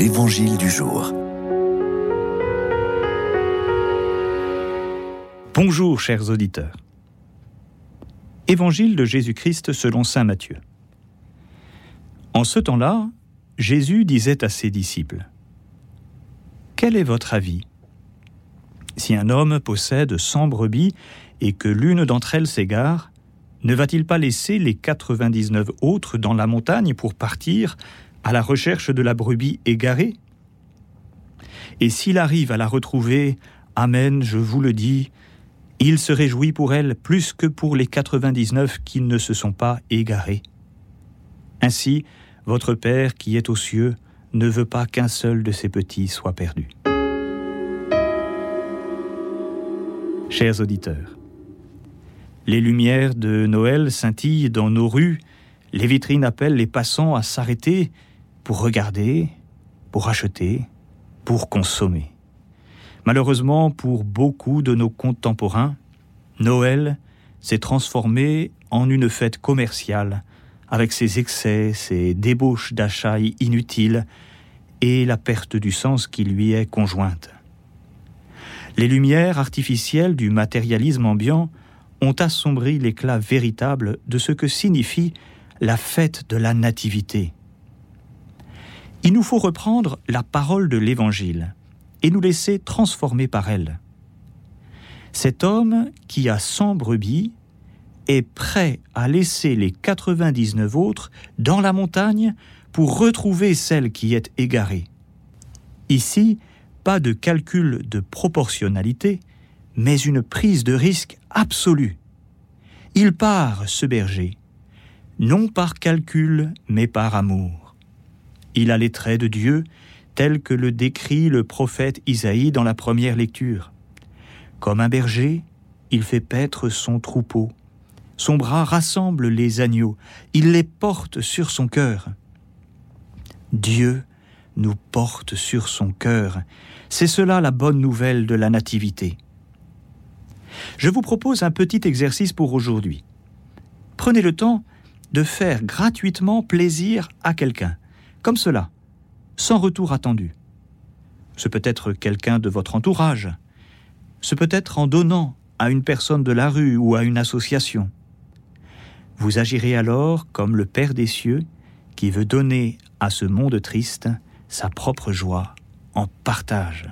l'Évangile du jour. Bonjour chers auditeurs. Évangile de Jésus-Christ selon Saint Matthieu. En ce temps-là, Jésus disait à ses disciples, Quel est votre avis? Si un homme possède cent brebis et que l'une d'entre elles s'égare, ne va-t-il pas laisser les 99 autres dans la montagne pour partir à la recherche de la brebis égarée Et s'il arrive à la retrouver, Amen, je vous le dis, il se réjouit pour elle plus que pour les 99 qui ne se sont pas égarés. Ainsi, votre Père qui est aux cieux ne veut pas qu'un seul de ses petits soit perdu. Chers auditeurs, les lumières de Noël scintillent dans nos rues, les vitrines appellent les passants à s'arrêter pour regarder, pour acheter, pour consommer. Malheureusement, pour beaucoup de nos contemporains, Noël s'est transformé en une fête commerciale, avec ses excès, ses débauches d'achats inutiles et la perte du sens qui lui est conjointe. Les lumières artificielles du matérialisme ambiant ont assombri l'éclat véritable de ce que signifie la fête de la Nativité. Il nous faut reprendre la parole de l'Évangile et nous laisser transformer par elle. Cet homme qui a cent brebis est prêt à laisser les 99 autres dans la montagne pour retrouver celle qui est égarée. Ici, pas de calcul de proportionnalité, mais une prise de risque absolue. Il part, ce berger, non par calcul, mais par amour. Il a les traits de Dieu, tels que le décrit le prophète Isaïe dans la première lecture. Comme un berger, il fait paître son troupeau. Son bras rassemble les agneaux, il les porte sur son cœur. Dieu nous porte sur son cœur. C'est cela la bonne nouvelle de la Nativité. Je vous propose un petit exercice pour aujourd'hui. Prenez le temps de faire gratuitement plaisir à quelqu'un, comme cela, sans retour attendu. Ce peut être quelqu'un de votre entourage, ce peut être en donnant à une personne de la rue ou à une association. Vous agirez alors comme le Père des cieux qui veut donner à ce monde triste sa propre joie en partage.